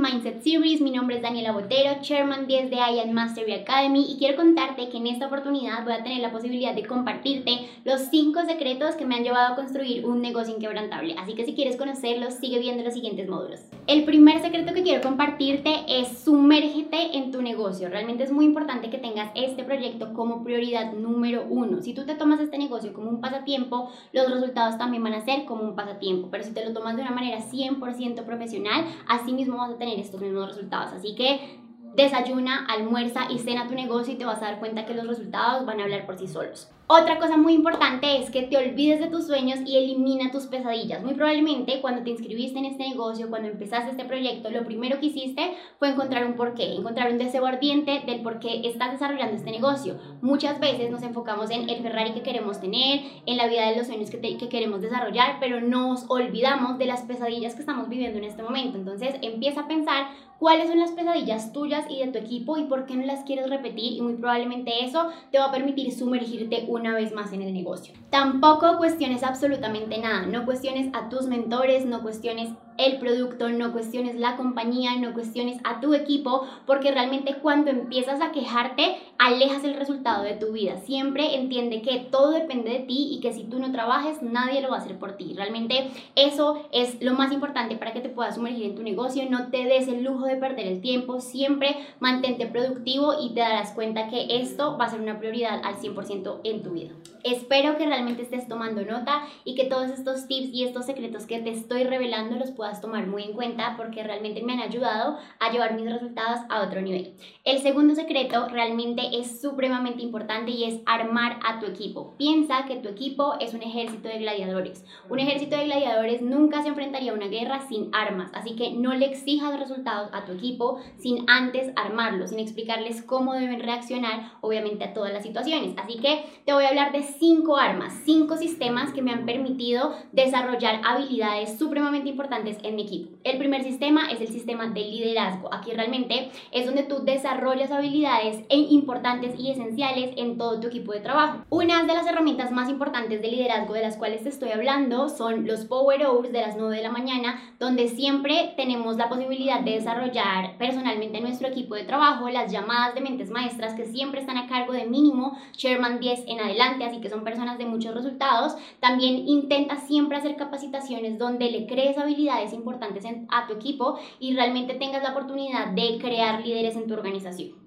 Mindset Series. Mi nombre es Daniela Botero, Chairman 10 de IAN Mastery Academy y quiero contarte que en esta oportunidad voy a tener la posibilidad de compartirte los 5 secretos que me han llevado a construir un negocio inquebrantable. Así que si quieres conocerlos, sigue viendo los siguientes módulos. El primer secreto que quiero compartirte es sumérgete en tu negocio. Realmente es muy importante que tengas este proyecto como prioridad número uno. Si tú te tomas este negocio como un pasatiempo, los resultados también van a ser como un pasatiempo. Pero si te lo tomas de una manera 100% profesional, así mismo vas a tener estos mismos resultados. Así que desayuna, almuerza y cena tu negocio y te vas a dar cuenta que los resultados van a hablar por sí solos. Otra cosa muy importante es que te olvides de tus sueños y elimina tus pesadillas. Muy probablemente cuando te inscribiste en este negocio, cuando empezaste este proyecto, lo primero que hiciste fue encontrar un porqué, encontrar un deseo ardiente del por qué estás desarrollando este negocio. Muchas veces nos enfocamos en el Ferrari que queremos tener, en la vida de los sueños que, que queremos desarrollar, pero nos olvidamos de las pesadillas que estamos viviendo en este momento. Entonces empieza a pensar cuáles son las pesadillas tuyas y de tu equipo y por qué no las quieres repetir y muy probablemente eso te va a permitir sumergirte una vez más en el negocio. Tampoco cuestiones absolutamente nada, no cuestiones a tus mentores, no cuestiones el producto, no cuestiones la compañía, no cuestiones a tu equipo, porque realmente cuando empiezas a quejarte, alejas el resultado de tu vida. Siempre entiende que todo depende de ti y que si tú no trabajes, nadie lo va a hacer por ti. Realmente eso es lo más importante para que te puedas sumergir en tu negocio. No te des el lujo de perder el tiempo, siempre mantente productivo y te darás cuenta que esto va a ser una prioridad al 100% en tu vida. Espero que realmente estés tomando nota y que todos estos tips y estos secretos que te estoy revelando los puedas tomar muy en cuenta porque realmente me han ayudado a llevar mis resultados a otro nivel. El segundo secreto realmente es supremamente importante y es armar a tu equipo. Piensa que tu equipo es un ejército de gladiadores. Un ejército de gladiadores nunca se enfrentaría a una guerra sin armas, así que no le exijas resultados a tu equipo sin antes armarlos, sin explicarles cómo deben reaccionar obviamente a todas las situaciones. Así que te voy a hablar de cinco armas, cinco sistemas que me han permitido desarrollar habilidades supremamente importantes en mi equipo. El primer sistema es el sistema de liderazgo. Aquí realmente es donde tú desarrollas habilidades e importantes y esenciales en todo tu equipo de trabajo. Una de las herramientas más importantes de liderazgo de las cuales te estoy hablando son los Power Hours de las 9 de la mañana, donde siempre tenemos la posibilidad de desarrollar personalmente nuestro equipo de trabajo, las llamadas de mentes maestras que siempre están a cargo de mínimo Sherman 10 en adelante, así que son personas de muchos resultados. También intenta siempre hacer capacitaciones donde le crees habilidades importantes a tu equipo y realmente tengas la oportunidad de crear líderes en tu organización.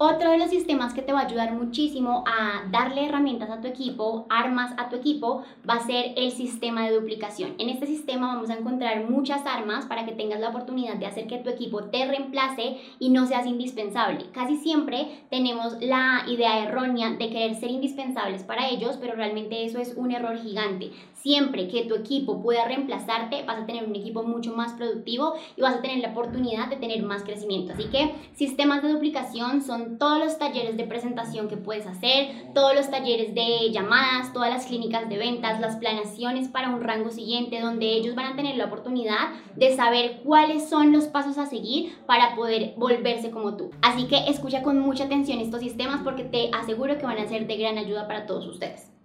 Otro de los sistemas que te va a ayudar muchísimo a darle herramientas a tu equipo, armas a tu equipo, va a ser el sistema de duplicación. En este sistema vamos a encontrar muchas armas para que tengas la oportunidad de hacer que tu equipo te reemplace y no seas indispensable. Casi siempre tenemos la idea errónea de querer ser indispensables para ellos, pero realmente eso es un error gigante. Siempre que tu equipo pueda reemplazarte, vas a tener un equipo mucho más productivo y vas a tener la oportunidad de tener más crecimiento. Así que sistemas de duplicación son todos los talleres de presentación que puedes hacer, todos los talleres de llamadas, todas las clínicas de ventas, las planeaciones para un rango siguiente, donde ellos van a tener la oportunidad de saber cuáles son los pasos a seguir para poder volverse como tú. Así que escucha con mucha atención estos sistemas porque te aseguro que van a ser de gran ayuda para todos ustedes.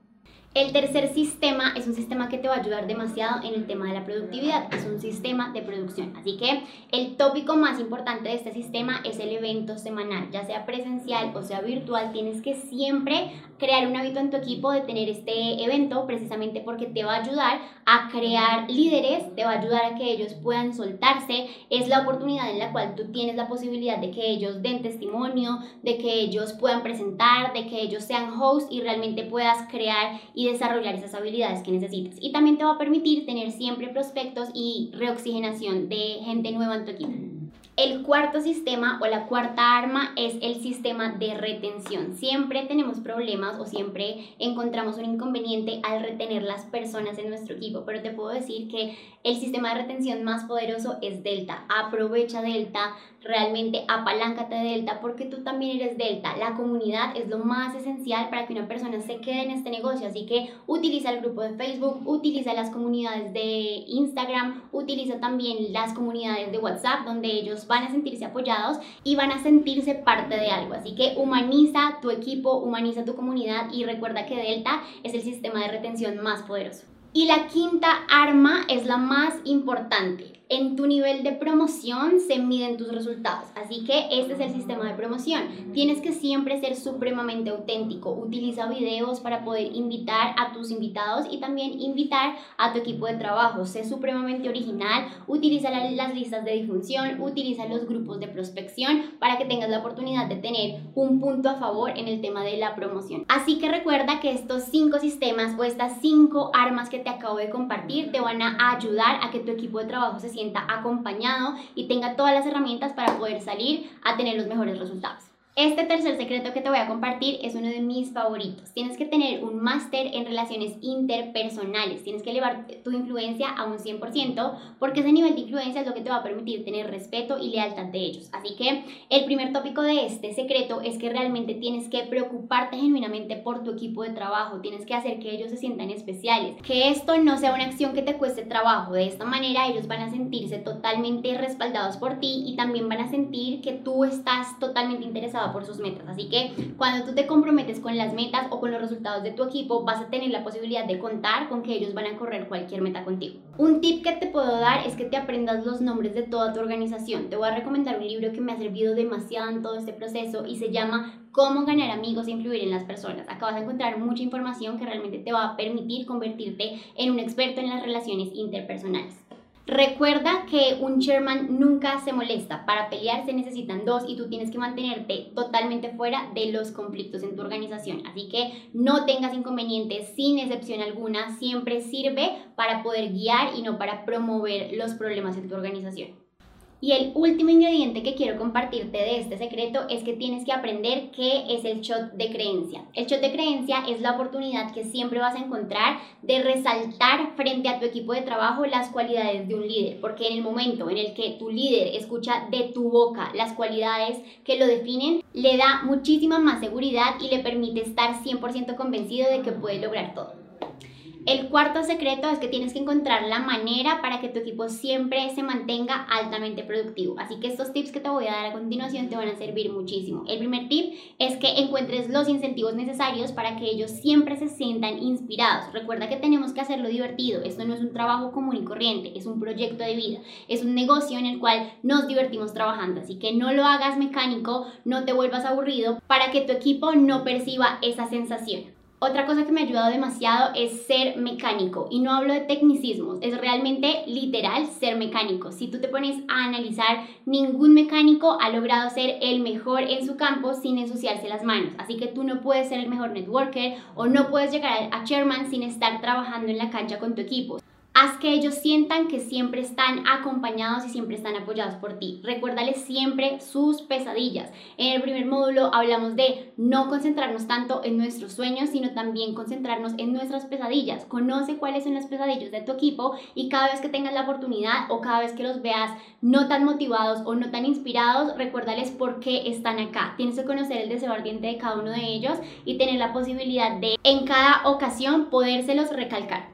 El tercer sistema es un sistema que te va a ayudar demasiado en el tema de la productividad. Es un sistema de producción. Así que el tópico más importante de este sistema es el evento semanal, ya sea presencial o sea virtual. Tienes que siempre crear un hábito en tu equipo de tener este evento precisamente porque te va a ayudar a crear líderes, te va a ayudar a que ellos puedan soltarse. Es la oportunidad en la cual tú tienes la posibilidad de que ellos den testimonio, de que ellos puedan presentar, de que ellos sean host y realmente puedas crear y desarrollar esas habilidades que necesitas. Y también te va a permitir tener siempre prospectos y reoxigenación de gente nueva en tu equipo. El cuarto sistema o la cuarta arma es el sistema de retención. Siempre tenemos problemas o siempre encontramos un inconveniente al retener las personas en nuestro equipo, pero te puedo decir que el sistema de retención más poderoso es Delta. Aprovecha Delta, realmente apaláncate de Delta porque tú también eres Delta. La comunidad es lo más esencial para que una persona se quede en este negocio, así que utiliza el grupo de Facebook, utiliza las comunidades de Instagram, utiliza también las comunidades de WhatsApp donde ellos van a sentirse apoyados y van a sentirse parte de algo. Así que humaniza tu equipo, humaniza tu comunidad y recuerda que Delta es el sistema de retención más poderoso. Y la quinta arma es la más importante En tu nivel de promoción se miden tus resultados, así que este es el sistema de promoción. Tienes que siempre ser supremamente auténtico. Utiliza videos para poder invitar a tus invitados y también invitar a tu equipo de trabajo. Sé supremamente original, utiliza las listas de difusión, utiliza los grupos de prospección para que tengas la oportunidad de tener un punto a favor en el tema de la promoción. Así que recuerda que estos cinco sistemas o estas cinco armas que te acabo de compartir te van a ayudar a que tu equipo de trabajo se sienta acompañado y tenga todas las herramientas para poder salir a tener los mejores resultados. Este tercer secreto que te voy a compartir es uno de mis favoritos. Tienes que tener un máster en relaciones interpersonales. Tienes que elevar tu influencia a un 100% porque ese nivel de influencia es lo que te va a permitir tener respeto y lealtad de ellos. Así que el primer tópico de este secreto es que realmente tienes que preocuparte genuinamente por tu equipo de trabajo. Tienes que hacer que ellos se sientan especiales. Que esto no sea una acción que te cueste trabajo. De esta manera ellos van a sentirse totalmente respaldados por ti y también van a sentir que tú estás totalmente interesado por sus metas. Así que cuando tú te comprometes con las metas o con los resultados de tu equipo, vas a tener la posibilidad de contar con que ellos van a correr cualquier meta contigo. Un tip que te puedo dar es que te aprendas los nombres de toda tu organización. Te voy a recomendar un libro que me ha servido demasiado en todo este proceso y se llama Cómo ganar amigos e influir en las personas. Acá vas a encontrar mucha información que realmente te va a permitir convertirte en un experto en las relaciones interpersonales. Recuerda que un chairman nunca se molesta. Para pelear se necesitan dos y tú tienes que mantenerte totalmente fuera de los conflictos en tu organización. Así que no tengas inconvenientes sin excepción alguna. Siempre sirve para poder guiar y no para promover los problemas en tu organización. Y el último ingrediente que quiero compartirte de este secreto es que tienes que aprender qué es el shot de creencia. El shot de creencia es la oportunidad que siempre vas a encontrar de resaltar frente a tu equipo de trabajo las cualidades de un líder, porque en el momento en el que tu líder escucha de tu boca las cualidades que lo definen, le da muchísima más seguridad y le permite estar 100% convencido de que puede lograr todo. El cuarto secreto es que tienes que encontrar la manera para que tu equipo siempre se mantenga altamente productivo. Así que estos tips que te voy a dar a continuación te van a servir muchísimo. El primer tip es que encuentres los incentivos necesarios para que ellos siempre se sientan inspirados. Recuerda que tenemos que hacerlo divertido. Esto no es un trabajo común y corriente, es un proyecto de vida. Es un negocio en el cual nos divertimos trabajando. Así que no lo hagas mecánico, no te vuelvas aburrido para que tu equipo no perciba esa sensación. Otra cosa que me ha ayudado demasiado es ser mecánico y no hablo de tecnicismos, es realmente literal ser mecánico. Si tú te pones a analizar, ningún mecánico ha logrado ser el mejor en su campo sin ensuciarse las manos. Así que tú no puedes ser el mejor networker o no puedes llegar a chairman sin estar trabajando en la cancha con tu equipo. Haz que ellos sientan que siempre están acompañados y siempre están apoyados por ti. Recuérdales siempre sus pesadillas. En el primer módulo hablamos de no concentrarnos tanto en nuestros sueños, sino también concentrarnos en nuestras pesadillas. Conoce cuáles son las pesadillas de tu equipo y cada vez que tengas la oportunidad o cada vez que los veas no tan motivados o no tan inspirados, recuérdales por qué están acá. Tienes que conocer el deseo ardiente de cada uno de ellos y tener la posibilidad de en cada ocasión podérselos recalcar.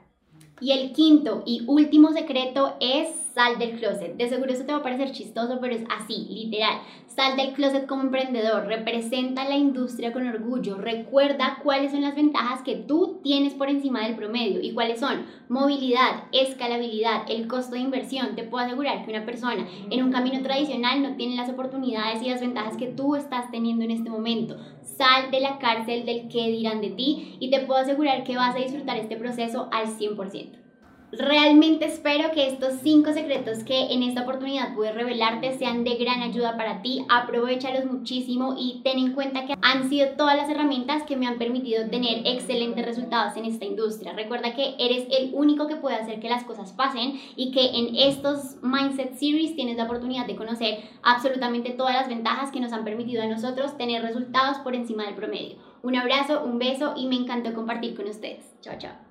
Y el quinto y último secreto es sal del closet. De seguro eso te va a parecer chistoso, pero es así, literal. Sal del closet como emprendedor, representa la industria con orgullo, recuerda cuáles son las ventajas que tú tienes por encima del promedio y cuáles son movilidad, escalabilidad, el costo de inversión. Te puedo asegurar que una persona en un camino tradicional no tiene las oportunidades y las ventajas que tú estás teniendo en este momento. Sal de la cárcel del que dirán de ti y te puedo asegurar que vas a disfrutar este proceso al 100%. Realmente espero que estos cinco secretos que en esta oportunidad pude revelarte sean de gran ayuda para ti. Aprovechalos muchísimo y ten en cuenta que han sido todas las herramientas que me han permitido tener excelentes resultados en esta industria. Recuerda que eres el único que puede hacer que las cosas pasen y que en estos Mindset Series tienes la oportunidad de conocer absolutamente todas las ventajas que nos han permitido a nosotros tener resultados por encima del promedio. Un abrazo, un beso y me encantó compartir con ustedes. Chao, chao.